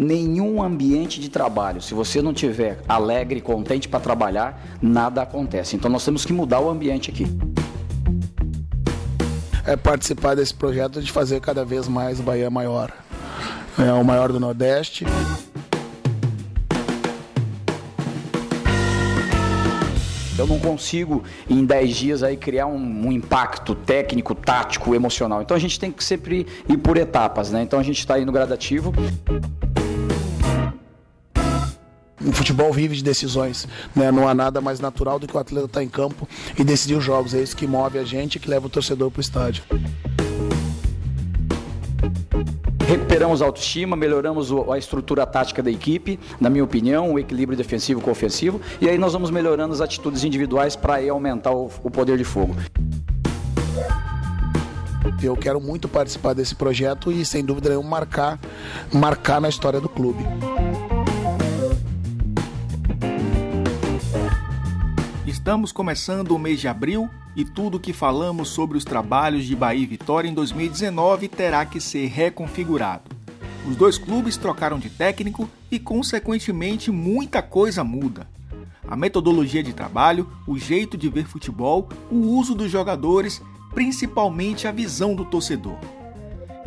nenhum ambiente de trabalho, se você não tiver alegre e contente para trabalhar, nada acontece. Então nós temos que mudar o ambiente aqui. É participar desse projeto de fazer cada vez mais o Bahia maior. É o maior do Nordeste. Eu não consigo, em 10 dias, aí, criar um, um, impacto técnico, tático, emocional. Então a gente tem que sempre ir por etapas, né? Então a gente está indo gradativo. O futebol vive de decisões, né? não há nada mais natural do que o atleta estar tá em campo e decidir os jogos. É isso que move a gente e que leva o torcedor para o estádio recuperamos a autoestima, melhoramos a estrutura tática da equipe, na minha opinião, o equilíbrio defensivo com ofensivo, e aí nós vamos melhorando as atitudes individuais para aumentar o, o poder de fogo. Eu quero muito participar desse projeto e, sem dúvida nenhuma, marcar, marcar na história do clube. Estamos começando o mês de abril e tudo o que falamos sobre os trabalhos de Bahia e Vitória em 2019 terá que ser reconfigurado. Os dois clubes trocaram de técnico e, consequentemente, muita coisa muda. A metodologia de trabalho, o jeito de ver futebol, o uso dos jogadores, principalmente a visão do torcedor.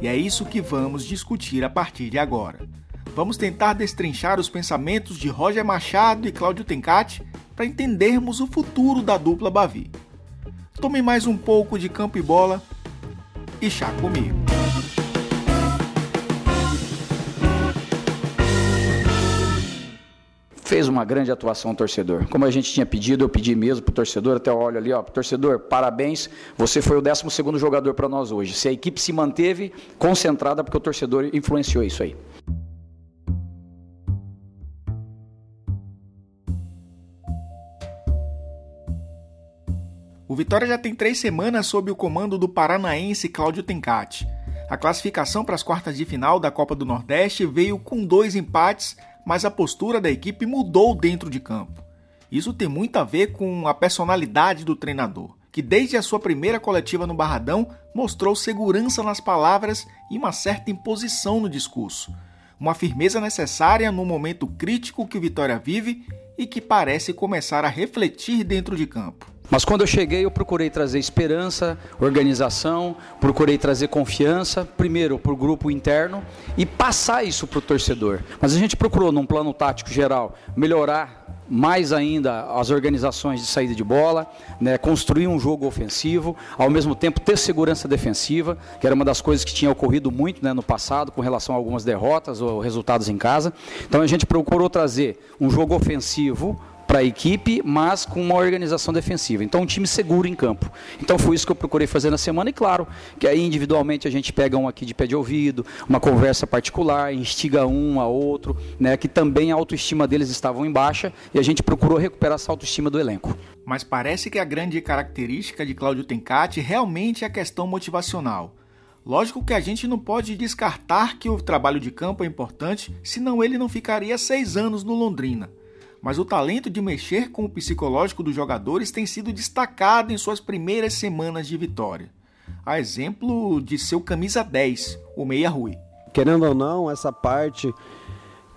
E é isso que vamos discutir a partir de agora. Vamos tentar destrinchar os pensamentos de Roger Machado e Cláudio Tencati para entendermos o futuro da dupla Bavi. Tome mais um pouco de campo e bola e chá comigo. Fez uma grande atuação torcedor. Como a gente tinha pedido, eu pedi mesmo para o torcedor, até olho ali, ó, torcedor, parabéns, você foi o 12 jogador para nós hoje. Se a equipe se manteve concentrada, porque o torcedor influenciou isso aí. O Vitória já tem três semanas sob o comando do paranaense Cláudio Tencati. A classificação para as quartas de final da Copa do Nordeste veio com dois empates, mas a postura da equipe mudou dentro de campo. Isso tem muito a ver com a personalidade do treinador, que desde a sua primeira coletiva no Barradão mostrou segurança nas palavras e uma certa imposição no discurso. Uma firmeza necessária no momento crítico que o Vitória vive e que parece começar a refletir dentro de campo. Mas quando eu cheguei, eu procurei trazer esperança, organização, procurei trazer confiança, primeiro para o grupo interno e passar isso para o torcedor. Mas a gente procurou, num plano tático geral, melhorar mais ainda as organizações de saída de bola, né, construir um jogo ofensivo, ao mesmo tempo ter segurança defensiva, que era uma das coisas que tinha ocorrido muito né, no passado com relação a algumas derrotas ou resultados em casa. Então a gente procurou trazer um jogo ofensivo para a equipe, mas com uma organização defensiva. Então, um time seguro em campo. Então, foi isso que eu procurei fazer na semana. E, claro, que aí individualmente a gente pega um aqui de pé de ouvido, uma conversa particular, instiga um a outro, né, que também a autoestima deles estavam em baixa e a gente procurou recuperar essa autoestima do elenco. Mas parece que a grande característica de Cláudio Tencati realmente é a questão motivacional. Lógico que a gente não pode descartar que o trabalho de campo é importante, senão ele não ficaria seis anos no Londrina mas o talento de mexer com o psicológico dos jogadores tem sido destacado em suas primeiras semanas de vitória. A exemplo de seu camisa 10, o Meia Rui. Querendo ou não, essa parte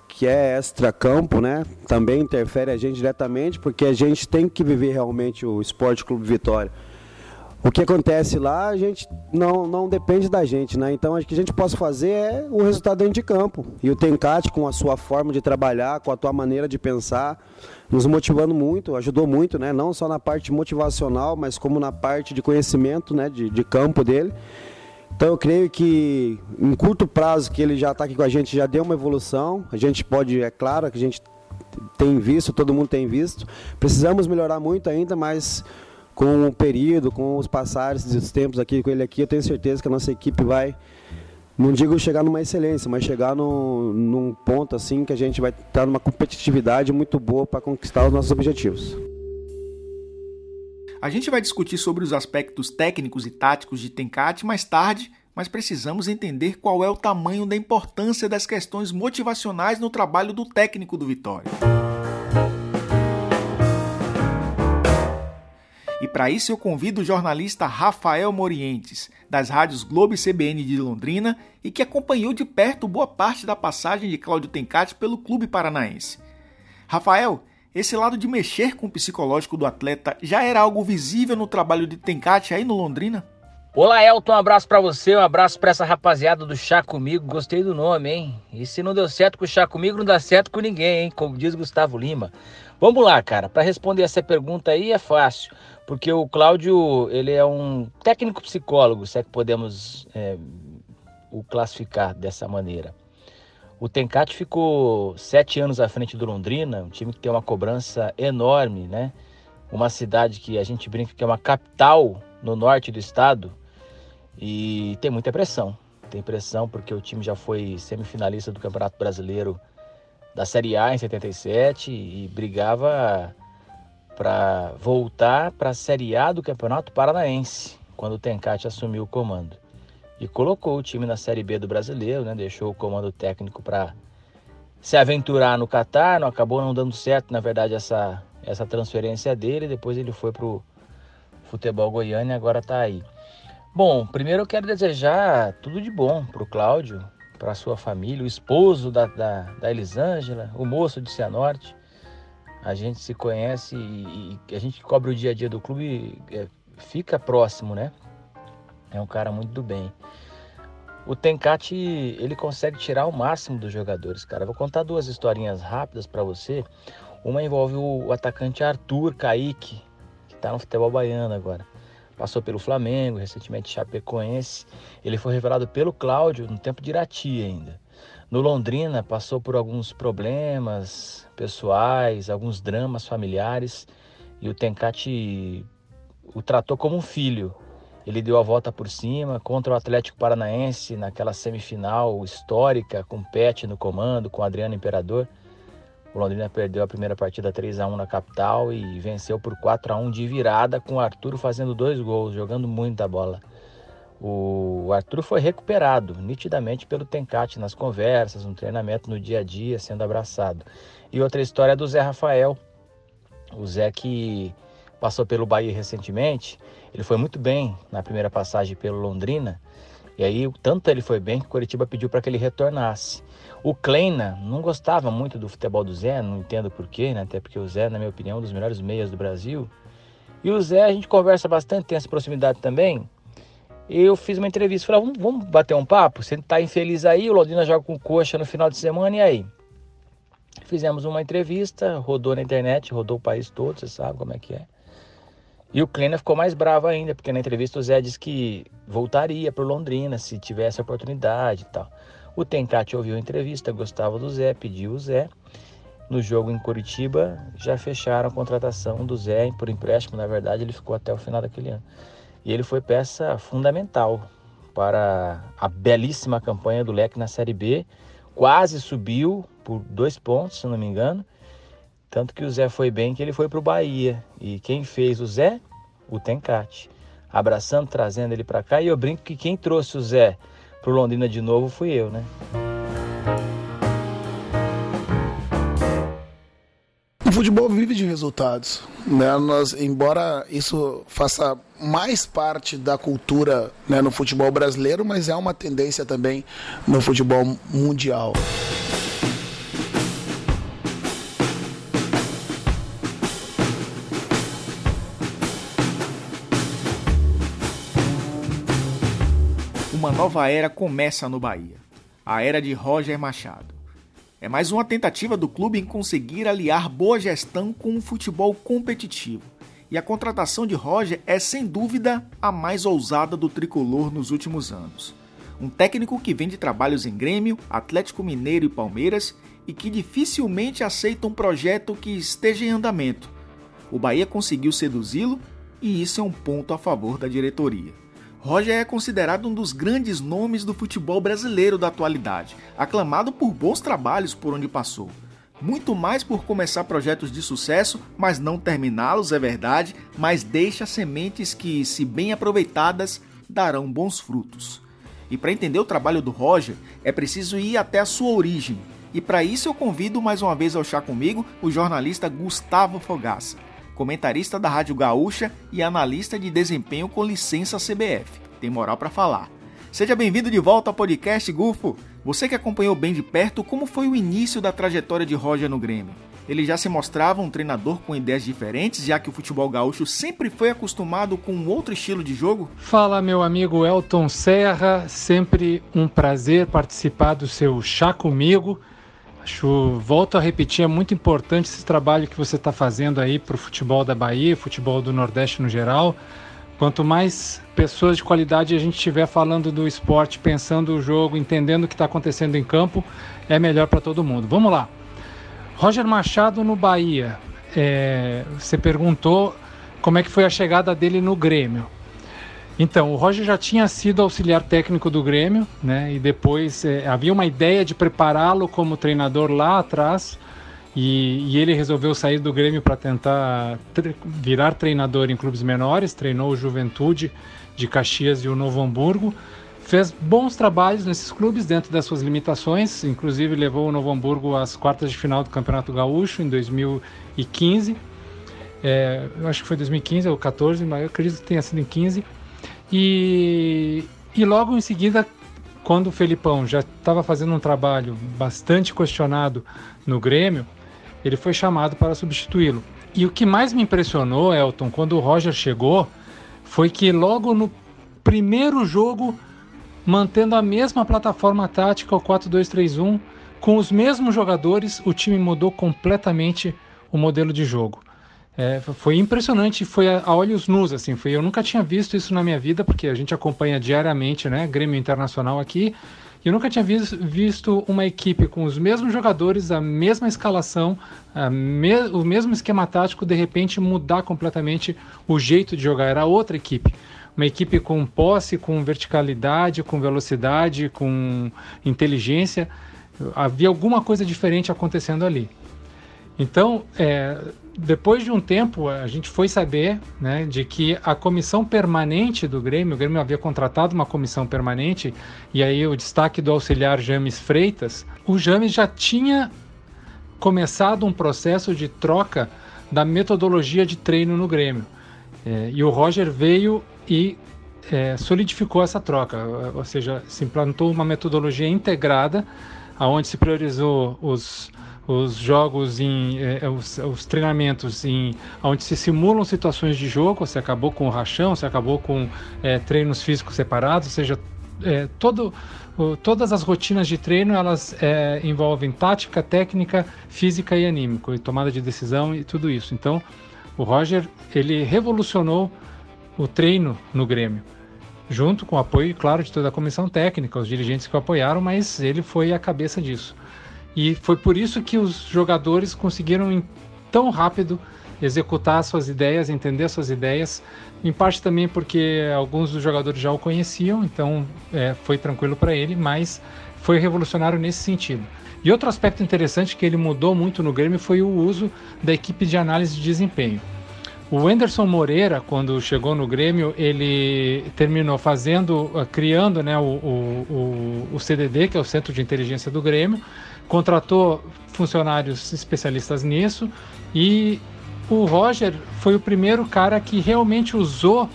que é extra-campo, né, também interfere a gente diretamente, porque a gente tem que viver realmente o Esporte Clube Vitória o que acontece lá, a gente não, não depende da gente, né? Então, o que a gente possa fazer é o resultado dentro de campo. E o Tencate, com a sua forma de trabalhar, com a tua maneira de pensar, nos motivando muito, ajudou muito, né? Não só na parte motivacional, mas como na parte de conhecimento, né? De, de campo dele. Então, eu creio que em curto prazo que ele já está aqui com a gente, já deu uma evolução. A gente pode, é claro que a gente tem visto, todo mundo tem visto. Precisamos melhorar muito ainda, mas com o período, com os passares dos tempos aqui com ele aqui, eu tenho certeza que a nossa equipe vai, não digo chegar numa excelência, mas chegar no, num ponto assim que a gente vai estar numa competitividade muito boa para conquistar os nossos objetivos. A gente vai discutir sobre os aspectos técnicos e táticos de Tencate mais tarde, mas precisamos entender qual é o tamanho da importância das questões motivacionais no trabalho do técnico do Vitória. E para isso eu convido o jornalista Rafael Morientes, das rádios Globo e CBN de Londrina e que acompanhou de perto boa parte da passagem de Cláudio Tencati pelo clube paranaense. Rafael, esse lado de mexer com o psicológico do atleta já era algo visível no trabalho de Tencati aí no Londrina? Olá, Elton, um abraço para você, um abraço para essa rapaziada do Chá Comigo. Gostei do nome, hein? E se não deu certo com o Chá Comigo, não dá certo com ninguém, hein? Como diz Gustavo Lima. Vamos lá, cara. Para responder essa pergunta aí é fácil porque o Cláudio ele é um técnico psicólogo, se é que podemos é, o classificar dessa maneira. O Tencate ficou sete anos à frente do Londrina, um time que tem uma cobrança enorme, né? Uma cidade que a gente brinca que é uma capital no norte do estado e tem muita pressão. Tem pressão porque o time já foi semifinalista do Campeonato Brasileiro da Série A em 77 e brigava para voltar para a Série A do Campeonato Paranaense, quando o Tencate assumiu o comando. E colocou o time na Série B do Brasileiro, né? deixou o comando técnico para se aventurar no Catar, não acabou não dando certo, na verdade, essa, essa transferência dele, depois ele foi para o futebol goiano e agora está aí. Bom, primeiro eu quero desejar tudo de bom para o Cláudio, para sua família, o esposo da, da, da Elisângela, o moço de Cianorte, a gente se conhece e, e a gente cobre o dia a dia do clube é, fica próximo, né? É um cara muito do bem. O Tencate, ele consegue tirar o máximo dos jogadores, cara. vou contar duas historinhas rápidas para você. Uma envolve o, atacante Arthur Kaique, que tá no futebol baiano agora. Passou pelo Flamengo, recentemente Chapecoense. Ele foi revelado pelo Cláudio no tempo de Irati ainda. No Londrina passou por alguns problemas pessoais, alguns dramas familiares e o Tencati o tratou como um filho. Ele deu a volta por cima contra o Atlético Paranaense naquela semifinal histórica com Pet no comando, com Adriano Imperador. O Londrina perdeu a primeira partida 3 a 1 na capital e venceu por 4 a 1 de virada com o Arthur fazendo dois gols, jogando muita bola. O Arthur foi recuperado nitidamente pelo Tencate nas conversas, no treinamento, no dia a dia, sendo abraçado. E outra história é do Zé Rafael. O Zé que passou pelo Bahia recentemente, ele foi muito bem na primeira passagem pelo Londrina. E aí, tanto ele foi bem que o Curitiba pediu para que ele retornasse. O Kleina não gostava muito do futebol do Zé, não entendo porquê, né? até porque o Zé, na minha opinião, é um dos melhores meias do Brasil. E o Zé, a gente conversa bastante, tem essa proximidade também eu fiz uma entrevista, falei, vamos, vamos bater um papo? Você tá infeliz aí, o Londrina joga com coxa no final de semana, e aí? Fizemos uma entrevista, rodou na internet, rodou o país todo, você sabe como é que é. E o Kleina ficou mais bravo ainda, porque na entrevista o Zé disse que voltaria para Londrina se tivesse oportunidade e tal. O Tencate ouviu a entrevista, gostava do Zé, pediu o Zé. No jogo em Curitiba, já fecharam a contratação do Zé por empréstimo, na verdade ele ficou até o final daquele ano. E ele foi peça fundamental para a belíssima campanha do Leque na Série B. Quase subiu por dois pontos, se não me engano. Tanto que o Zé foi bem que ele foi para o Bahia. E quem fez o Zé? O Tencate. Abraçando, trazendo ele para cá. E eu brinco que quem trouxe o Zé para o Londrina de novo fui eu, né? Futebol vive de resultados. Né? Nós, embora isso faça mais parte da cultura né, no futebol brasileiro, mas é uma tendência também no futebol mundial. Uma nova era começa no Bahia. A era de Roger Machado. É mais uma tentativa do clube em conseguir aliar boa gestão com um futebol competitivo. E a contratação de Roger é sem dúvida a mais ousada do tricolor nos últimos anos. Um técnico que vem de trabalhos em Grêmio, Atlético Mineiro e Palmeiras e que dificilmente aceita um projeto que esteja em andamento. O Bahia conseguiu seduzi-lo e isso é um ponto a favor da diretoria. Roger é considerado um dos grandes nomes do futebol brasileiro da atualidade, aclamado por bons trabalhos por onde passou. Muito mais por começar projetos de sucesso, mas não terminá-los, é verdade, mas deixa sementes que, se bem aproveitadas, darão bons frutos. E para entender o trabalho do Roger, é preciso ir até a sua origem. E para isso eu convido mais uma vez ao chá comigo o jornalista Gustavo Fogaça. Comentarista da Rádio Gaúcha e analista de desempenho com licença CBF. Tem moral para falar. Seja bem-vindo de volta ao podcast Gufo. Você que acompanhou bem de perto como foi o início da trajetória de Roger no Grêmio. Ele já se mostrava um treinador com ideias diferentes, já que o futebol gaúcho sempre foi acostumado com um outro estilo de jogo? Fala, meu amigo Elton Serra, sempre um prazer participar do seu Chá Comigo. Acho, volto a repetir, é muito importante esse trabalho que você está fazendo aí para o futebol da Bahia, futebol do Nordeste no geral. Quanto mais pessoas de qualidade a gente estiver falando do esporte, pensando o jogo, entendendo o que está acontecendo em campo, é melhor para todo mundo. Vamos lá. Roger Machado no Bahia. É, você perguntou como é que foi a chegada dele no Grêmio. Então, o Roger já tinha sido auxiliar técnico do Grêmio, né? E depois é, havia uma ideia de prepará-lo como treinador lá atrás. E, e ele resolveu sair do Grêmio para tentar tre virar treinador em clubes menores. Treinou o Juventude de Caxias e o Novo Hamburgo. Fez bons trabalhos nesses clubes dentro das suas limitações, inclusive levou o Novo Hamburgo às quartas de final do Campeonato Gaúcho em 2015. É, eu acho que foi 2015 ou 14, mas eu acredito que tenha sido em 15. E, e logo em seguida, quando o Felipão já estava fazendo um trabalho bastante questionado no Grêmio, ele foi chamado para substituí-lo. E o que mais me impressionou, Elton, quando o Roger chegou, foi que logo no primeiro jogo, mantendo a mesma plataforma tática, o 4-2-3-1, com os mesmos jogadores, o time mudou completamente o modelo de jogo. É, foi impressionante, foi a, a, olhos nus, assim, foi, eu nunca tinha visto isso na minha vida, porque a gente acompanha diariamente, né, Grêmio Internacional aqui, e eu nunca tinha visto, visto uma equipe com os mesmos jogadores, a mesma escalação, a me, o mesmo esquema tático, de repente mudar completamente o jeito de jogar, era outra equipe. Uma equipe com posse, com verticalidade, com velocidade, com inteligência, havia alguma coisa diferente acontecendo ali. Então, é, depois de um tempo, a gente foi saber né, de que a comissão permanente do Grêmio, o Grêmio havia contratado uma comissão permanente, e aí o destaque do auxiliar James Freitas, o James já tinha começado um processo de troca da metodologia de treino no Grêmio. É, e o Roger veio e é, solidificou essa troca, ou seja, se implantou uma metodologia integrada, aonde se priorizou os os jogos em eh, eh, os, os, treinamentos em onde se simulam situações de jogo, você acabou com o rachão, você acabou com eh, treinos físicos separados, ou seja, todo, o, todas as rotinas de treino elas envolvem tática, técnica, física e anímico, e tomada de decisão e tudo isso. Então, o Roger ele revolucionou o treino no Grêmio junto com o apoio, claro, de toda a comissão técnica, os dirigentes que o apoiaram, mas ele foi a cabeça disso. E foi por isso que os jogadores conseguiram tão rápido executar suas ideias, entender suas ideias. Em parte também porque alguns dos jogadores já o conheciam, então é, foi tranquilo para ele, mas foi revolucionário nesse sentido. E outro aspecto interessante que ele mudou muito no Grêmio foi o uso da equipe de análise de desempenho. O Anderson Moreira, quando chegou no Grêmio, ele terminou fazendo, criando né, o, o, o CDD, que é o Centro de Inteligência do Grêmio, contratou funcionários especialistas nisso e o Roger foi o primeiro cara que realmente usou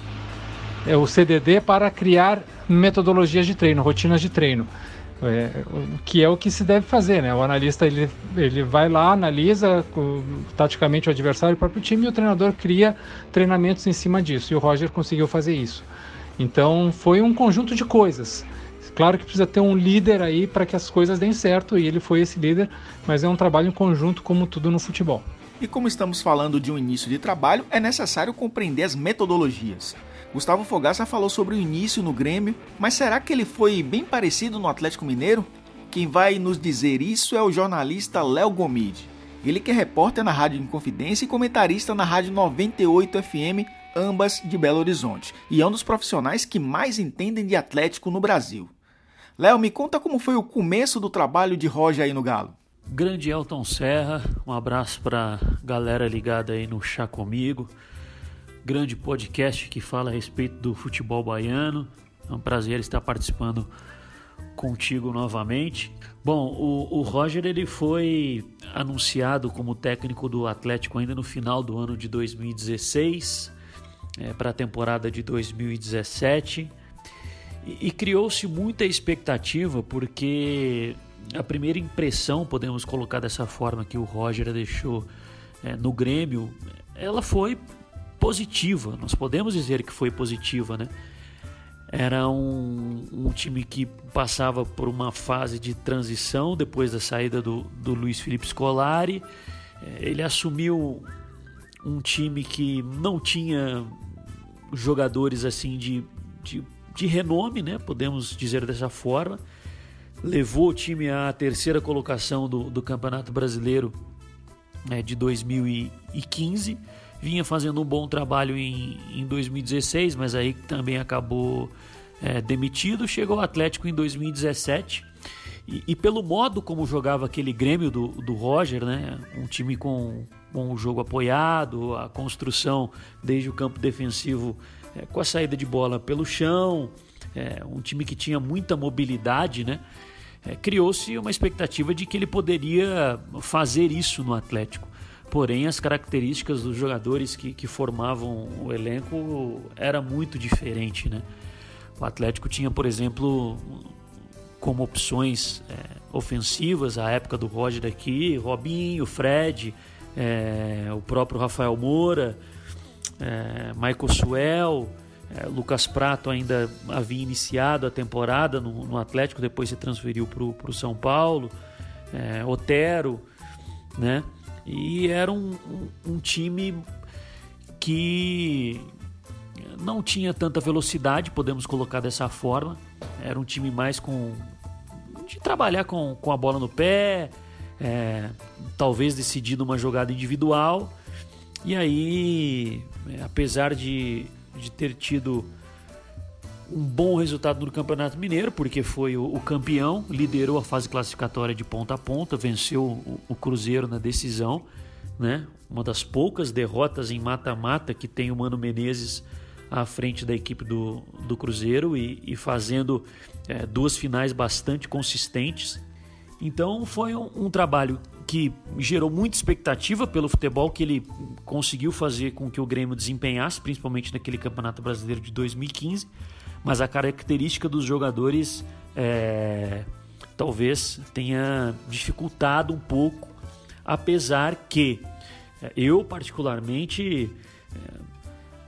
é, o CDD para criar metodologias de treino, rotinas de treino. É, que é o que se deve fazer, né? O analista ele, ele vai lá, analisa o, taticamente o adversário o próprio time e o treinador cria treinamentos em cima disso. E o Roger conseguiu fazer isso. Então foi um conjunto de coisas. Claro que precisa ter um líder aí para que as coisas deem certo e ele foi esse líder, mas é um trabalho em conjunto como tudo no futebol. E como estamos falando de um início de trabalho, é necessário compreender as metodologias. Gustavo Fogaça falou sobre o início no Grêmio, mas será que ele foi bem parecido no Atlético Mineiro? Quem vai nos dizer isso é o jornalista Léo Gomide. Ele que é repórter na Rádio Inconfidência e comentarista na Rádio 98 FM, ambas de Belo Horizonte, e é um dos profissionais que mais entendem de Atlético no Brasil. Léo, me conta como foi o começo do trabalho de Roger aí no Galo. Grande Elton Serra, um abraço para galera ligada aí no Chá Comigo. Grande podcast que fala a respeito do futebol baiano. É um prazer estar participando contigo novamente. Bom, o, o, Roger ele foi anunciado como técnico do Atlético ainda no final do ano de 2016 é, para a temporada de 2017 e, e criou-se muita expectativa porque a primeira impressão, podemos colocar dessa forma que o Roger deixou é, no Grêmio, ela foi positiva. Nós podemos dizer que foi positiva, né? Era um, um, time que passava por uma fase de transição depois da saída do, do Luiz Felipe Scolari. É, ele assumiu um time que não tinha jogadores assim de, de, de renome, né? podemos dizer dessa forma. Levou o time à terceira colocação do, do Campeonato Brasileiro né, de 2015 vinha fazendo um bom trabalho em, em 2016, mas aí também acabou é, demitido. Chegou ao Atlético em 2017 e, e, pelo modo como jogava aquele Grêmio do, do Roger, né, um time com, com o jogo apoiado, a construção desde o campo defensivo é, com a saída de bola pelo chão, é, um time que tinha muita mobilidade, né? É, criou-se uma expectativa de que ele poderia fazer isso no Atlético. Porém, as características dos jogadores que, que formavam o elenco era muito diferente, né? O Atlético tinha, por exemplo, como opções é, ofensivas a época do Roger aqui, Robinho, Fred, é, o próprio Rafael Moura, é, Michael Suel, é, Lucas Prato ainda havia iniciado a temporada no, no Atlético, depois se transferiu para o São Paulo, é, Otero, né? E era um, um, um time que não tinha tanta velocidade, podemos colocar dessa forma. Era um time mais com. de trabalhar com, com a bola no pé, é, talvez decidindo uma jogada individual. E aí, é, apesar de, de ter tido um bom resultado no Campeonato Mineiro, porque foi o, o, campeão, liderou a fase classificatória de ponta a ponta, venceu o, o Cruzeiro na decisão, né? Uma das poucas derrotas em mata-mata que tem o Mano Menezes à frente da equipe do, do Cruzeiro e, e fazendo é, duas finais bastante consistentes. Então foi um, um trabalho que gerou muita expectativa pelo futebol que ele conseguiu fazer com que o Grêmio desempenhasse, principalmente naquele Campeonato Brasileiro de 2015 mas a característica dos jogadores é, talvez tenha dificultado um pouco, apesar que é, eu particularmente é,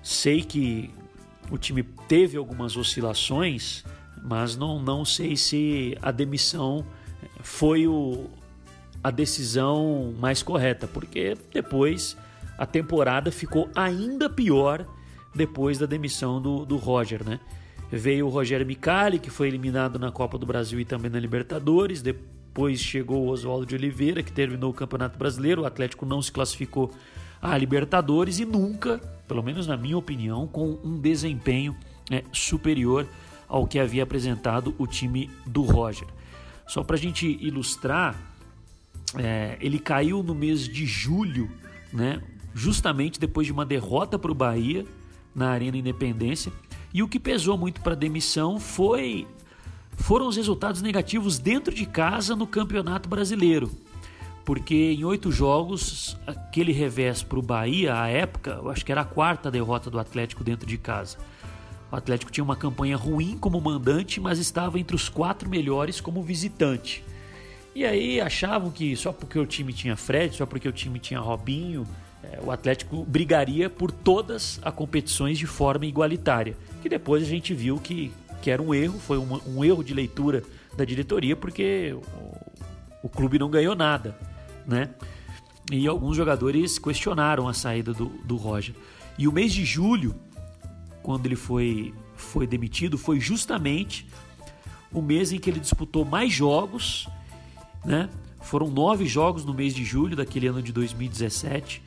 sei que o time teve algumas oscilações, mas não, não sei se a demissão foi o, a decisão mais correta, porque depois a temporada ficou ainda pior depois da demissão do, do Roger, né? Veio o Rogério Micali, que foi eliminado na Copa do Brasil e também na Libertadores. Depois chegou o Oswaldo de Oliveira, que terminou o Campeonato Brasileiro. O Atlético não se classificou à Libertadores e nunca, pelo menos na minha opinião, com um desempenho né, superior ao que havia apresentado o time do Roger. Só para a gente ilustrar, é, ele caiu no mês de julho, né, justamente depois de uma derrota para o Bahia na Arena Independência. E o que pesou muito para a demissão foi foram os resultados negativos dentro de casa no Campeonato Brasileiro. Porque em oito jogos, aquele revés para o Bahia, à época, eu acho que era a quarta derrota do Atlético dentro de casa. O Atlético tinha uma campanha ruim como mandante, mas estava entre os quatro melhores como visitante. E aí achavam que só porque o time tinha Fred, só porque o time tinha Robinho, é, o Atlético brigaria por todas as competições de forma igualitária. Que depois a gente viu que, que era um erro, foi um, um erro de leitura da diretoria, porque o, o, clube não ganhou nada, né? E alguns jogadores questionaram a saída do, do Roger. E o mês de julho, quando ele foi, foi demitido, foi justamente o mês em que ele disputou mais jogos, né? Foram nove jogos no mês de julho daquele ano de 2017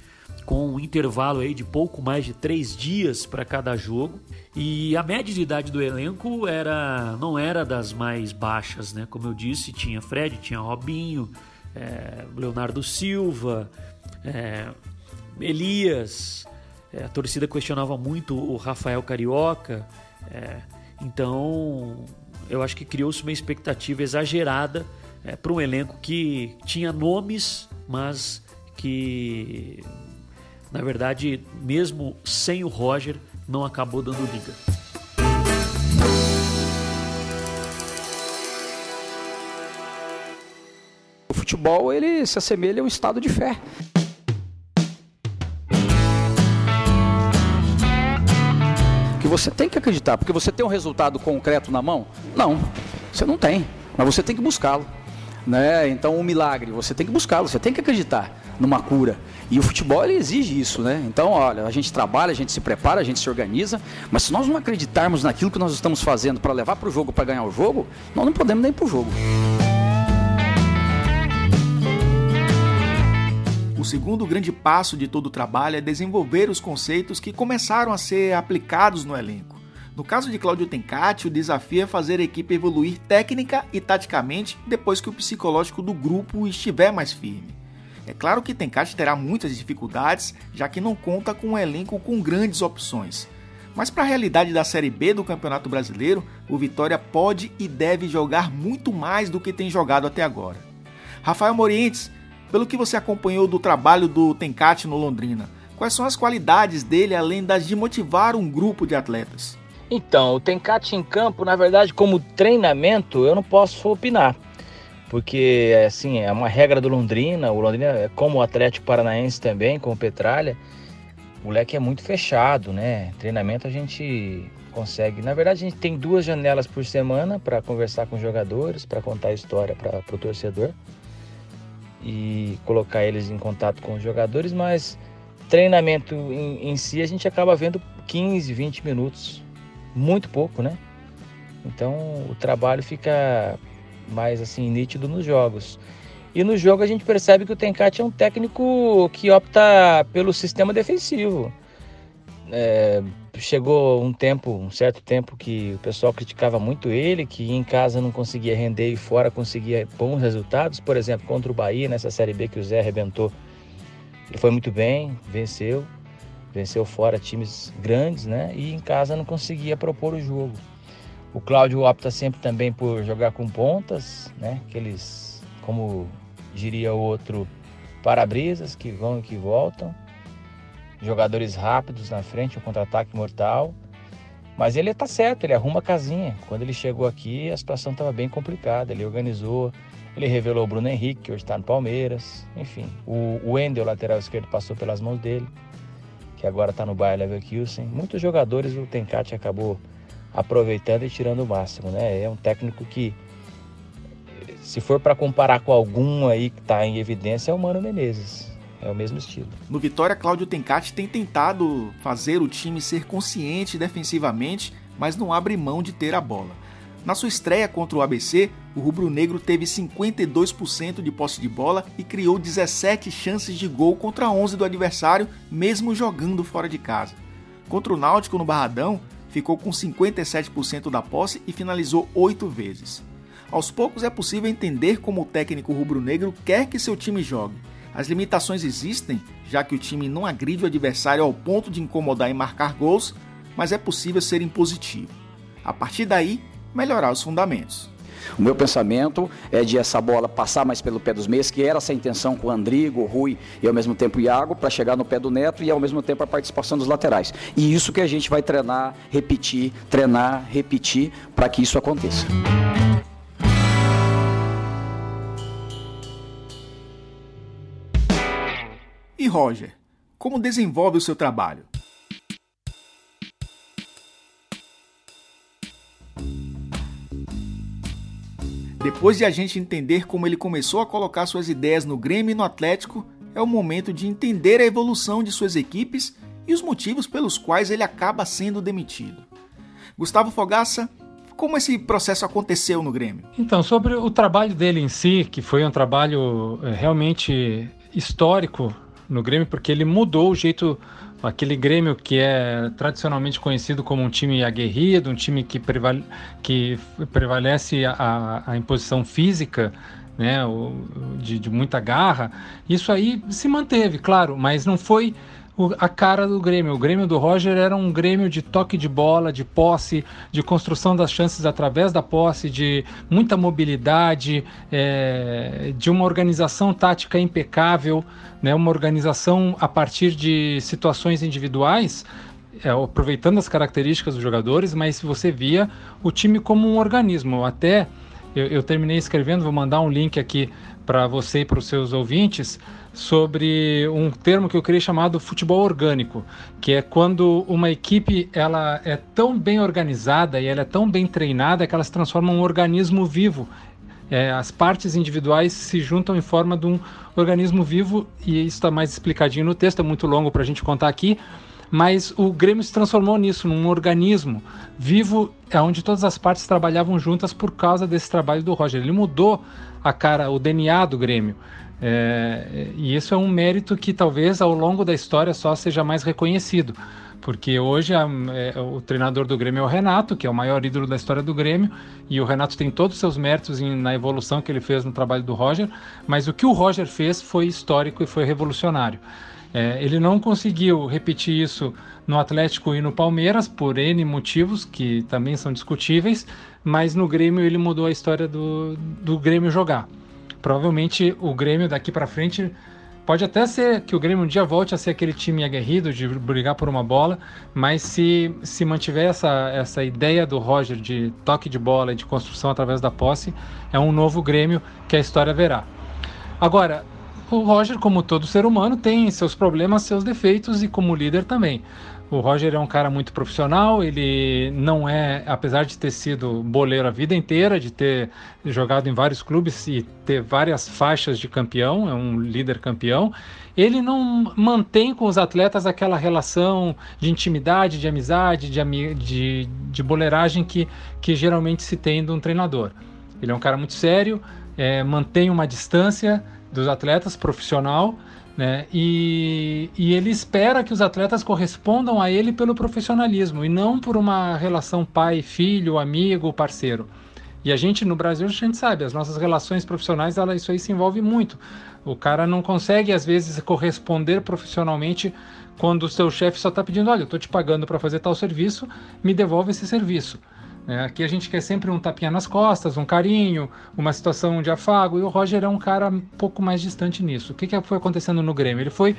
com um intervalo aí de pouco mais de três dias para cada jogo. E a média de idade do elenco era não era das mais baixas, né? Como eu disse, tinha Fred, tinha Robinho, é, Leonardo Silva, é, Elias. É, a torcida questionava muito o Rafael Carioca. É, então eu acho que criou-se uma expectativa exagerada é, para um elenco que tinha nomes, mas que, na verdade, mesmo sem o Roger, não acabou dando liga. O futebol ele se assemelha a um estado de fé. Que você tem que acreditar, porque você tem um resultado concreto na mão? Não, você não tem, mas você tem que buscá-lo. Né? Então, um milagre, você tem que buscá-lo, você tem que acreditar numa cura. E o futebol exige isso, né? Então, olha, a gente trabalha, a gente se prepara, a gente se organiza, mas se nós não acreditarmos naquilo que nós estamos fazendo para levar para o jogo, para ganhar o jogo, nós não podemos nem para o jogo. O segundo grande passo de todo o trabalho é desenvolver os conceitos que começaram a ser aplicados no elenco. No caso de Claudio Tencati, o desafio é fazer a equipe evoluir técnica e taticamente depois que o psicológico do grupo estiver mais firme. É claro que Tencati terá muitas dificuldades, já que não conta com um elenco com grandes opções. Mas para a realidade da Série B do Campeonato Brasileiro, o Vitória pode e deve jogar muito mais do que tem jogado até agora. Rafael Morientes, pelo que você acompanhou do trabalho do Tencati no Londrina, quais são as qualidades dele além das de motivar um grupo de atletas? Então, o Tencate em campo, na verdade, como treinamento, eu não posso opinar. Porque, assim, é uma regra do Londrina. O Londrina, é como o Atlético Paranaense também, como o Petralha, o leque é muito fechado, né? Treinamento a gente consegue. Na verdade, a gente tem duas janelas por semana para conversar com os jogadores, para contar a história para o torcedor e colocar eles em contato com os jogadores, mas treinamento em, em si a gente acaba vendo 15, 20 minutos muito pouco, né? Então o trabalho fica mais assim nítido nos jogos. E no jogo a gente percebe que o Tencate é um técnico que opta pelo sistema defensivo. É, chegou um tempo, um certo tempo que o pessoal criticava muito ele, que em casa não conseguia render e fora conseguia bons resultados. Por exemplo, contra o Bahia nessa Série B que o Zé arrebentou, ele foi muito bem, venceu venceu fora times grandes, né? E em casa não conseguia propor o jogo. O Cláudio opta sempre também por jogar com pontas, né? Aqueles, como diria o outro, para-brisas que vão e que voltam. Jogadores rápidos na frente, um contra-ataque mortal. Mas ele está certo, ele arruma a casinha. Quando ele chegou aqui, a situação estava bem complicada. Ele organizou, ele revelou o Bruno Henrique, que hoje está no Palmeiras. Enfim, o Wendel, lateral esquerdo, passou pelas mãos dele agora está no Bayer Leverkusen. Muitos jogadores o Tencate acabou aproveitando e tirando o máximo, né? É um técnico que, se for para comparar com algum aí que está em evidência, é o Mano Menezes. É o mesmo estilo. No Vitória, Cláudio Tencati tem tentado fazer o time ser consciente defensivamente, mas não abre mão de ter a bola. Na sua estreia contra o ABC, o rubro-negro teve 52% de posse de bola e criou 17 chances de gol contra 11 do adversário, mesmo jogando fora de casa. Contra o Náutico no Barradão, ficou com 57% da posse e finalizou 8 vezes. Aos poucos é possível entender como o técnico rubro-negro quer que seu time jogue. As limitações existem, já que o time não agride o adversário ao ponto de incomodar e marcar gols, mas é possível ser impositivo. A partir daí, melhorar os fundamentos. O meu pensamento é de essa bola passar mais pelo pé dos meios, que era essa intenção com o Andrigo, o Rui e ao mesmo tempo o Iago, para chegar no pé do Neto e ao mesmo tempo a participação dos laterais. E isso que a gente vai treinar, repetir, treinar, repetir, para que isso aconteça. E Roger, como desenvolve o seu trabalho? Depois de a gente entender como ele começou a colocar suas ideias no Grêmio e no Atlético, é o momento de entender a evolução de suas equipes e os motivos pelos quais ele acaba sendo demitido. Gustavo Fogaça, como esse processo aconteceu no Grêmio? Então, sobre o trabalho dele em si, que foi um trabalho eh, realmente histórico no Grêmio, porque ele mudou o jeito aquele Grêmio que é tradicionalmente conhecido como um time aguerrido, um time que, prevale, que prevalece a, a imposição física, né, de, de muita garra, isso aí se manteve, claro, mas não foi a cara do Grêmio. O Grêmio do Roger era um Grêmio de toque de bola, de posse, de construção das chances através da posse, de muita mobilidade, é, de uma organização tática impecável, né, uma organização a partir de situações individuais. É, aproveitando as características dos jogadores, mas você via o time como um organismo. Até eu, eu terminei escrevendo, vou mandar um link aqui para você e para os seus ouvintes sobre um termo que eu queria chamado futebol orgânico, que é quando uma equipe ela é tão bem organizada e ela é tão bem treinada que ela se transforma em um organismo vivo. É, as partes individuais se juntam em forma de um organismo vivo e isso está mais explicadinho no texto, é muito longo para a gente contar aqui, mas o Grêmio se transformou nisso, num organismo vivo, onde todas as partes trabalhavam juntas por causa desse trabalho do Roger. Ele mudou a cara, o DNA do Grêmio. É, e isso é um mérito que talvez ao longo da história só seja mais reconhecido, porque hoje a, é, o treinador do Grêmio é o Renato, que é o maior ídolo da história do Grêmio, e o Renato tem todos os seus méritos em, na evolução que ele fez no trabalho do Roger, mas o que o Roger fez foi histórico e foi revolucionário. É, ele não conseguiu repetir isso no Atlético e no Palmeiras por N motivos que também são discutíveis, mas no Grêmio ele mudou a história do, do Grêmio jogar provavelmente o Grêmio daqui para frente pode até ser que o Grêmio um dia volte a ser aquele time aguerrido de brigar por uma bola, mas se, se mantiver essa, essa ideia do Roger de toque de bola e de construção através da posse, é um novo Grêmio que a história verá. Agora, o Roger, como todo ser humano, tem seus problemas, seus defeitos e como líder também. O Roger é um cara muito profissional, ele não é, apesar de ter sido boleiro a vida inteira, de ter jogado em vários clubes e ter várias faixas de campeão, é um líder campeão, ele não mantém com os atletas aquela relação de intimidade, de amizade, de, de, de boleiragem que, que geralmente se tem de um treinador. Ele é um cara muito sério, é, mantém uma distância dos atletas profissional né? E, e ele espera que os atletas correspondam a ele pelo profissionalismo e não por uma relação pai, filho, amigo, parceiro. E a gente no Brasil a gente sabe, as nossas relações profissionais, ela, isso aí se envolve muito. O cara não consegue às vezes corresponder profissionalmente quando o seu chefe só está pedindo, olha, eu estou te pagando para fazer tal serviço, me devolve esse serviço. É, aqui a gente quer sempre um tapinha nas costas, um carinho, uma situação de afago, e o Roger é um cara um pouco mais distante nisso. O que, que foi acontecendo no Grêmio? Ele foi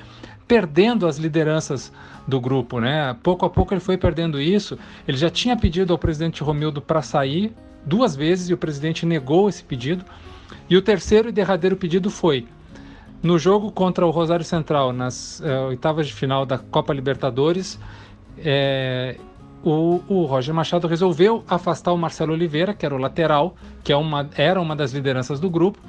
perdendo as lideranças do grupo, né? Pouco a pouco ele foi perdendo isso. Ele já tinha pedido ao presidente Romildo para sair duas vezes e o presidente negou esse pedido. E o terceiro e derradeiro pedido foi no jogo contra o Rosário Central, nas uh, oitavas de final da Copa Libertadores, é, o, o, Roger Machado resolveu afastar o Marcelo Oliveira, que era o lateral, que é uma, era uma das lideranças do grupo,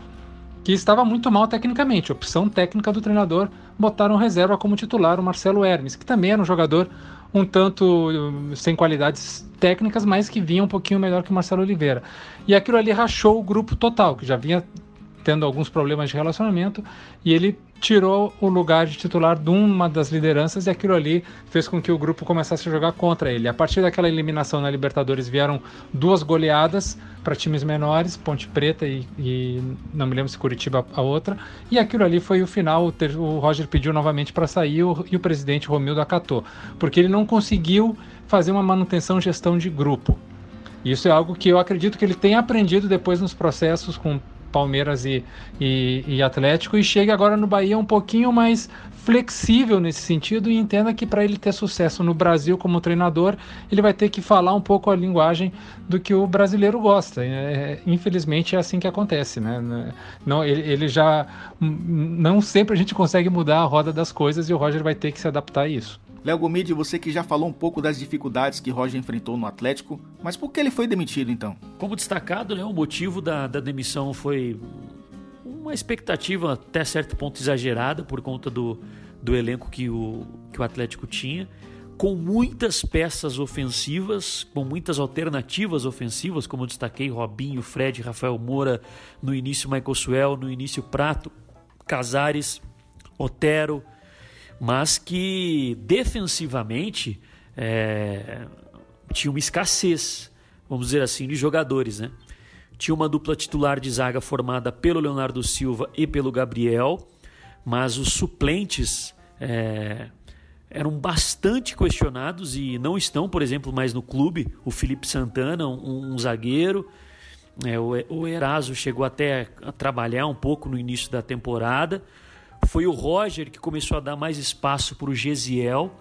que estava muito mal tecnicamente. Opção técnica do treinador, botaram reserva como titular o Marcelo Hermes, que também era um jogador um tanto uh, sem qualidades técnicas, mas que vinha um pouquinho melhor que o Marcelo Oliveira. E aquilo ali rachou o grupo total, que já vinha tendo alguns problemas de relacionamento, e ele tirou o lugar de titular de uma das lideranças e aquilo ali fez com que o grupo começasse a jogar contra ele. A partir daquela eliminação na Libertadores vieram duas goleadas para times menores, Ponte Preta e, e, não me lembro se Curitiba a outra, e aquilo ali foi o final. O, o Roger pediu novamente para sair o, e o presidente Romildo acatou, porque ele não conseguiu fazer uma manutenção gestão de grupo. Isso é algo que eu acredito que ele tenha aprendido depois nos processos com Palmeiras e, e, e, Atlético e chegue agora no Bahia um pouquinho mais flexível nesse sentido e entenda que para ele ter sucesso no Brasil como treinador, ele vai ter que falar um pouco a linguagem do que o brasileiro gosta. É, infelizmente é assim que acontece, né? Não, ele, ele já não sempre a gente consegue mudar a roda das coisas e o Roger vai ter que se adaptar a isso. Léo Gomide, você que já falou um pouco das dificuldades que Roger enfrentou no Atlético, mas por que ele foi demitido então? Como destacado, né, o motivo da, da demissão foi uma expectativa até certo ponto exagerada por conta do, do elenco que o, que o Atlético tinha, com muitas peças ofensivas, com muitas alternativas ofensivas, como destaquei, Robinho, Fred, Rafael Moura, no início Michael Suel, no início Prato, Casares, Otero, mas que defensivamente é, tinha uma escassez, vamos dizer assim, de jogadores, né? Tinha uma dupla titular de zaga formada pelo Leonardo Silva e pelo Gabriel, mas os suplentes é, eram bastante questionados e não estão, por exemplo, mais no clube. O Felipe Santana, um, um zagueiro. É, o, o Eraso chegou até a trabalhar um pouco no início da temporada. Foi o Roger que começou a dar mais espaço para o Gesiel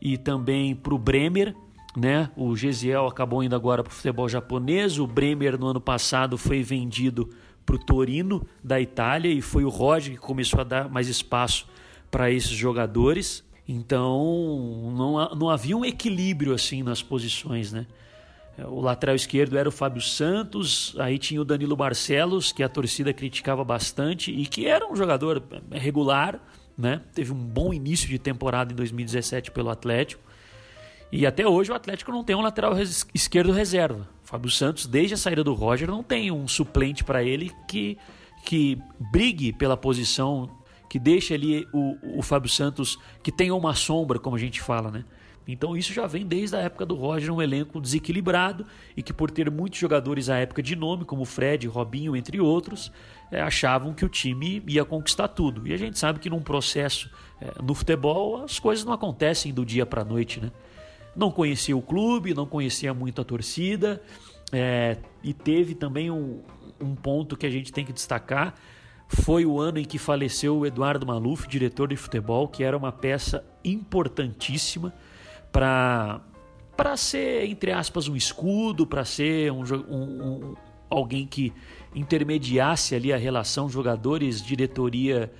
e também para o Bremer. Né? O Gesiel acabou indo agora para o futebol japonês. O Bremer, no ano passado, foi vendido para o Torino da Itália e foi o Roger que começou a dar mais espaço para esses jogadores. Então não, não havia um equilíbrio assim nas posições, né? O lateral esquerdo era o Fábio Santos, aí tinha o Danilo Barcelos, que a torcida criticava bastante e que era um jogador regular, né? Teve um bom início de temporada em 2017 pelo Atlético. E até hoje o Atlético não tem um lateral esquerdo reserva. O Fábio Santos, desde a saída do Roger, não tem um suplente para ele que, que brigue pela posição que deixa ali o, o Fábio Santos, que tenha uma sombra, como a gente fala, né? Então isso já vem desde a época do Roger, um elenco desequilibrado e que por ter muitos jogadores à época de nome, como Fred, Robinho, entre outros, é, achavam que o time ia conquistar tudo. E a gente sabe que num processo é, no futebol as coisas não acontecem do dia para a noite, né? Não conhecia o clube, não conhecia muito a torcida é, e teve também um, um ponto que a gente tem que destacar foi o ano em que faleceu o Eduardo Maluf, diretor de futebol, que era uma peça importantíssima para para ser entre aspas um escudo, para ser um, um, um, alguém que intermediasse ali a relação jogadores, diretoria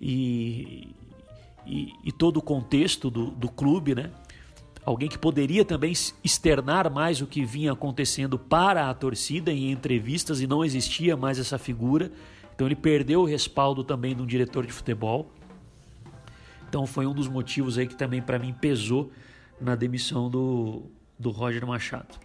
e, e, e todo o contexto do, do clube, né? Alguém que poderia também externar mais o que vinha acontecendo para a torcida em entrevistas e não existia mais essa figura. Então ele perdeu o respaldo também de um diretor de futebol. Então foi um dos motivos aí que também para mim pesou na demissão do, do Roger Machado.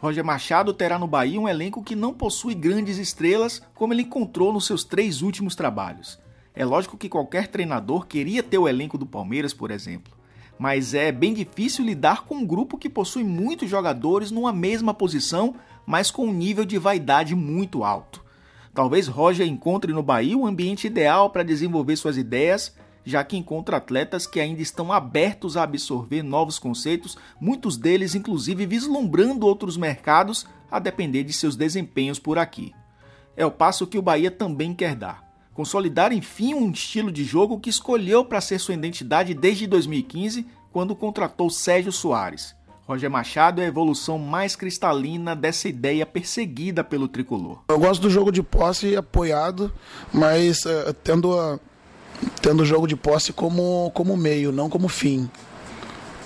Roger Machado terá no Bahia um elenco que não possui grandes estrelas, como ele encontrou nos seus três últimos trabalhos. É lógico que qualquer treinador queria ter o elenco do Palmeiras, por exemplo, mas é bem difícil lidar com um grupo que possui muitos jogadores numa mesma posição, mas com um nível de vaidade muito alto. Talvez Roger encontre no Bahia o ambiente ideal para desenvolver suas ideias, já que encontra atletas que ainda estão abertos a absorver novos conceitos, muitos deles inclusive vislumbrando outros mercados a depender de seus desempenhos por aqui. É o passo que o Bahia também quer dar. Consolidar enfim um estilo de jogo que escolheu para ser sua identidade desde 2015, quando contratou Sérgio Soares. Roger Machado é a evolução mais cristalina dessa ideia perseguida pelo tricolor. Eu gosto do jogo de posse apoiado, mas uh, tendo a, tendo o jogo de posse como, como meio, não como fim.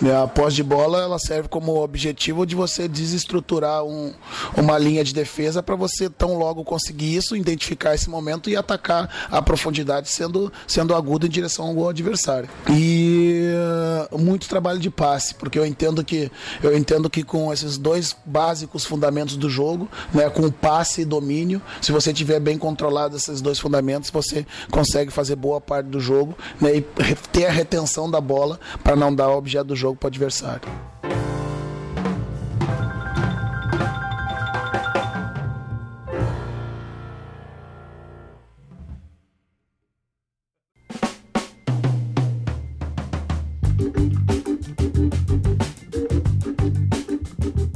Né, a posse de bola ela serve como objetivo de você desestruturar um, uma linha de defesa para você tão logo conseguir isso, identificar esse momento e atacar a profundidade sendo, sendo agudo em direção ao adversário. E uh, muito trabalho de passe, porque eu entendo que eu entendo que com esses dois básicos fundamentos do jogo, né, com passe e domínio, se você tiver bem controlado esses dois fundamentos, você consegue fazer boa parte do jogo né, e ter a retenção da bola para não dar objeto do jogo jogo para o adversário.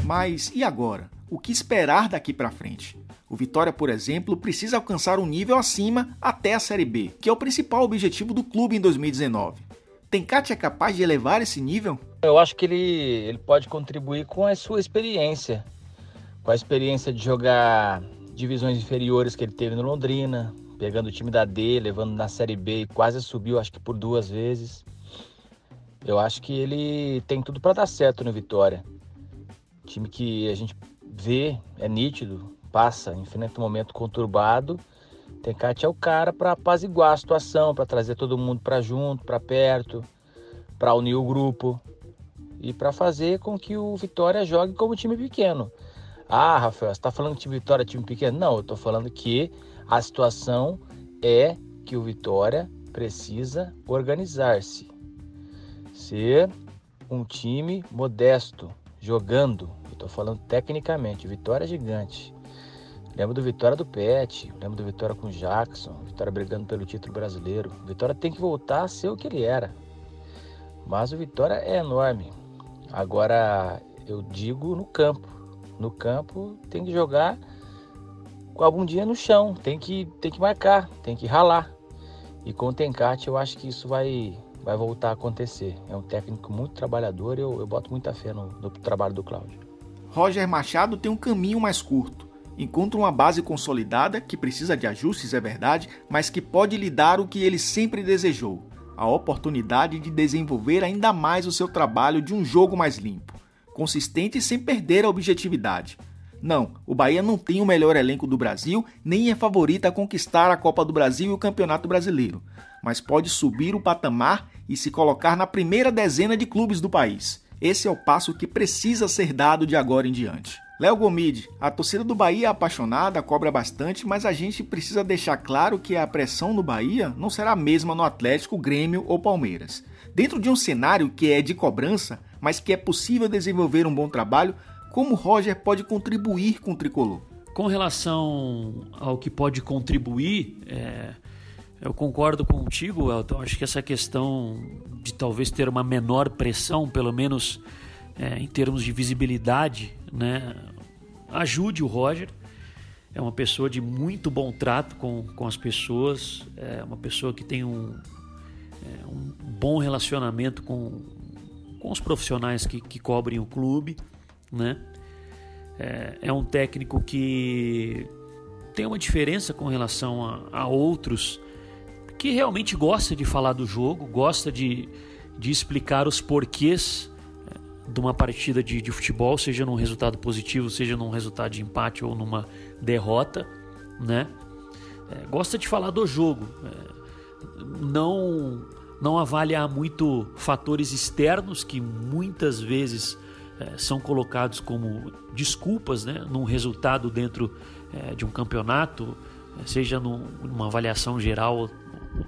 Mas e agora? O que esperar daqui para frente? O Vitória, por exemplo, precisa alcançar um nível acima até a Série B, que é o principal objetivo do clube em 2019. Tencate é capaz de elevar esse nível? Eu acho que ele, ele pode contribuir com a sua experiência, com a experiência de jogar divisões inferiores que ele teve no Londrina, pegando o time da D, levando na Série B e quase subiu, acho que por duas vezes. Eu acho que ele tem tudo para dar certo no Vitória. Time que a gente vê, é nítido, passa, enfrenta um momento conturbado Tencate é o cara para apaziguar a situação, para trazer todo mundo para junto, para perto, para unir o grupo e para fazer com que o Vitória jogue como time pequeno. Ah, Rafael, você está falando que time Vitória é time pequeno? Não, eu estou falando que a situação é que o Vitória precisa organizar-se, ser um time modesto, jogando. Estou falando tecnicamente, Vitória é gigante. Lembro do Vitória do Pet, lembro do Vitória com o Jackson, Vitória brigando pelo título brasileiro. Vitória tem que voltar a ser o que ele era. mas o Vitória é enorme. Agora eu digo no campo. No campo tem que jogar com a bundinha no chão, tem que, tem que marcar, tem que ralar. E com o Tencate eu acho que isso vai, vai voltar a acontecer. É um técnico muito trabalhador e eu, eu boto muita fé no, no trabalho do Cláudio. Roger Machado tem um caminho mais curto. Encontra uma base consolidada, que precisa de ajustes, é verdade, mas que pode lhe dar o que ele sempre desejou: a oportunidade de desenvolver ainda mais o seu trabalho de um jogo mais limpo, consistente sem perder a objetividade. Não, o Bahia não tem o melhor elenco do Brasil, nem é favorito a conquistar a Copa do Brasil e o Campeonato Brasileiro, mas pode subir o patamar e se colocar na primeira dezena de clubes do país. Esse é o passo que precisa ser dado de agora em diante. Léo Gomide, a torcida do Bahia é apaixonada, cobra bastante, mas a gente precisa deixar claro que a pressão no Bahia não será a mesma no Atlético, Grêmio ou Palmeiras. Dentro de um cenário que é de cobrança, mas que é possível desenvolver um bom trabalho, como Roger pode contribuir com o tricolor? Com relação ao que pode contribuir, é, eu concordo contigo, Elton. Acho que essa questão de talvez ter uma menor pressão, pelo menos é, em termos de visibilidade, né, ajude o Roger. É uma pessoa de muito bom trato com, com as pessoas, é uma pessoa que tem um, é, um bom relacionamento com, com os profissionais que, que cobrem o clube né? É, é um técnico que tem uma diferença com relação a, a, outros que realmente gosta de falar do jogo, gosta de, de explicar os porquês de uma partida de, de futebol, seja num resultado positivo, seja num resultado de empate ou numa derrota, né? É, gosta de falar do jogo, é, não não avaliar muito fatores externos que muitas vezes é, são colocados como desculpas né, num resultado dentro é, de um campeonato, é, seja num, numa avaliação geral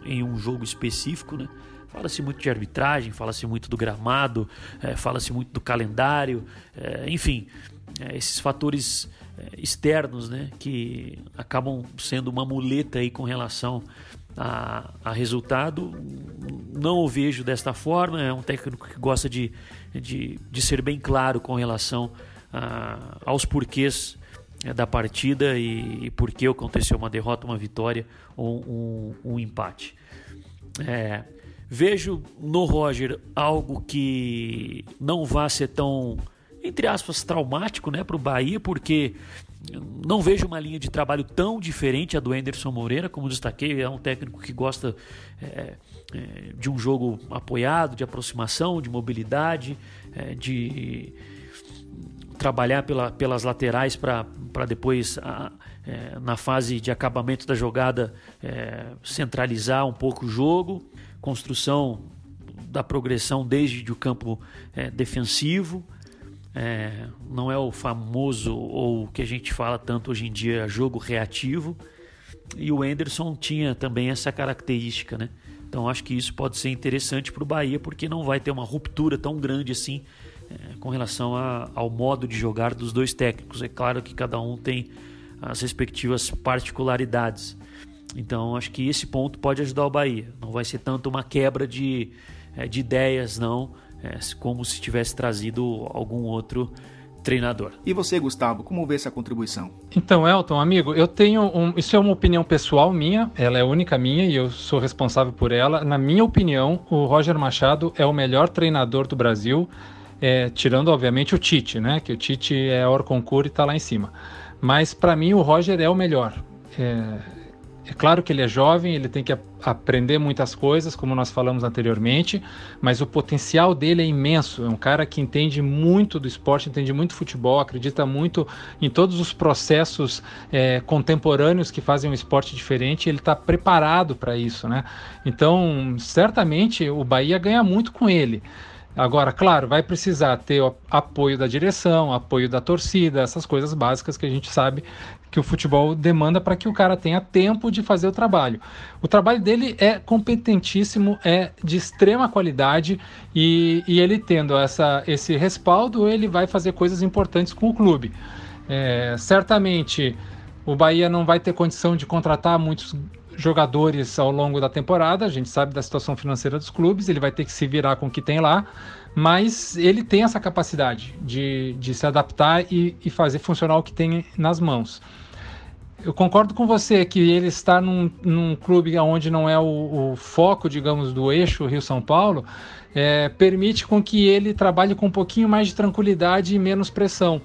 em um jogo específico. Né? Fala-se muito de arbitragem, fala-se muito do gramado, é, fala-se muito do calendário, é, enfim, é, esses fatores externos né, que acabam sendo uma muleta aí com relação a, a, resultado. Não o vejo desta forma. É um técnico que gosta de, de, de ser bem claro com relação a, aos porquês é, da partida e, e por que aconteceu uma derrota, uma vitória ou um, um empate. É, vejo no Roger algo que não vá ser tão, entre aspas, traumático né, para o Bahia, porque não vejo uma linha de trabalho tão diferente a do Anderson Moreira, como destaquei, é um técnico que gosta é, é, de um jogo apoiado, de aproximação, de mobilidade, é, de trabalhar pela, pelas laterais para depois, a, é, na fase de acabamento da jogada, é, centralizar um pouco o jogo, construção da progressão desde o campo é, defensivo. É, não é o famoso ou o que a gente fala tanto hoje em dia jogo reativo. E o Anderson tinha também essa característica, né? Então acho que isso pode ser interessante para o Bahia porque não vai ter uma ruptura tão grande assim é, com relação a, ao modo de jogar dos dois técnicos. É claro que cada um tem as respectivas particularidades. Então acho que esse ponto pode ajudar o Bahia. Não vai ser tanto uma quebra de, é, de ideias, não é, como se tivesse trazido algum outro treinador. E você, Gustavo, como vê essa contribuição? Então, Elton, amigo, eu tenho um, isso é uma opinião pessoal minha, ela é única minha e eu sou responsável por ela. Na minha opinião, o Roger Machado é o melhor treinador do Brasil, é, tirando obviamente o Tite, né? Que o Tite é hors concurso e está lá em cima. Mas para mim o Roger é o melhor. É, é claro que ele é jovem, ele tem que aprender muitas coisas, como nós falamos anteriormente, mas o potencial dele é imenso. É um cara que entende muito do esporte, entende muito futebol, acredita muito em todos os processos é, contemporâneos que fazem um esporte diferente. Ele está preparado para isso, né? Então, certamente o Bahia ganha muito com ele. Agora, claro, vai precisar ter apoio da direção, apoio da torcida, essas coisas básicas que a gente sabe que o futebol demanda para que o cara tenha tempo de fazer o trabalho. O trabalho dele é competentíssimo, é de extrema qualidade e, e ele tendo essa, esse respaldo, ele vai fazer coisas importantes com o clube. É, certamente o Bahia não vai ter condição de contratar muitos jogadores ao longo da temporada. A gente sabe da situação financeira dos clubes, ele vai ter que se virar com o que tem lá, mas ele tem essa capacidade de, de se adaptar e, e fazer funcionar o que tem nas mãos. Eu concordo com você que ele está num, num clube onde não é o, o, foco, digamos, do eixo Rio-São Paulo, é, permite com que ele trabalhe com um pouquinho mais de tranquilidade e menos pressão.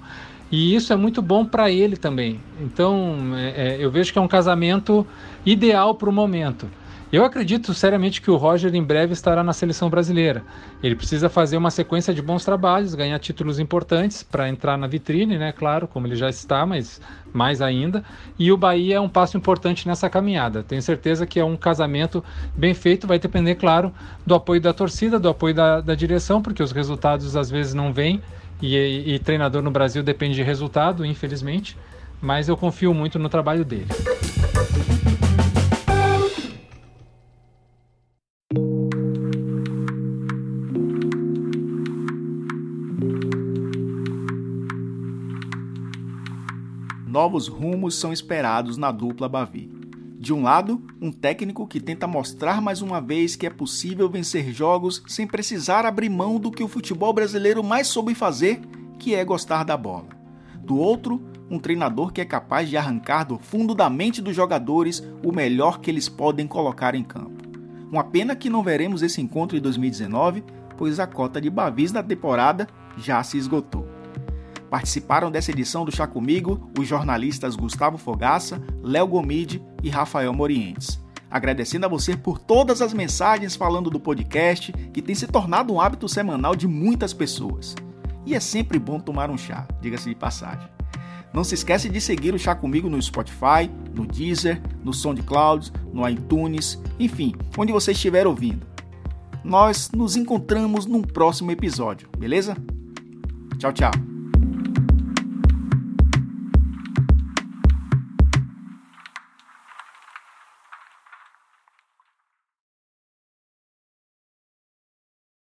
E isso é muito bom para ele também. Então, é, é, eu vejo que é um casamento ideal para o momento. Eu acredito seriamente que o Roger em breve estará na seleção brasileira. Ele precisa fazer uma sequência de bons trabalhos, ganhar títulos importantes para entrar na vitrine, né? Claro, como ele já está, mas mais ainda. E o Bahia é um passo importante nessa caminhada. Tenho certeza que é um casamento bem feito. Vai depender, claro, do apoio da torcida, do apoio da, da direção, porque os resultados às vezes não vêm. E, e, e treinador no Brasil depende de resultado, infelizmente. Mas eu confio muito no trabalho dele. Novos rumos são esperados na dupla Bavi. De um lado, um técnico que tenta mostrar mais uma vez que é possível vencer jogos sem precisar abrir mão do que o futebol brasileiro mais soube fazer, que é gostar da bola. Do outro, um treinador que é capaz de arrancar do fundo da mente dos jogadores o melhor que eles podem colocar em campo. Uma pena que não veremos esse encontro em 2019, pois a cota de Bavis na temporada já se esgotou. Participaram dessa edição do Chá Comigo os jornalistas Gustavo Fogaça, Léo Gomide e Rafael Morientes. Agradecendo a você por todas as mensagens falando do podcast, que tem se tornado um hábito semanal de muitas pessoas. E é sempre bom tomar um chá, diga-se de passagem. Não se esquece de seguir o Chá Comigo no Spotify, no Deezer, no SoundCloud, no iTunes, enfim, onde você estiver ouvindo. Nós nos encontramos num próximo episódio, beleza? Tchau, tchau.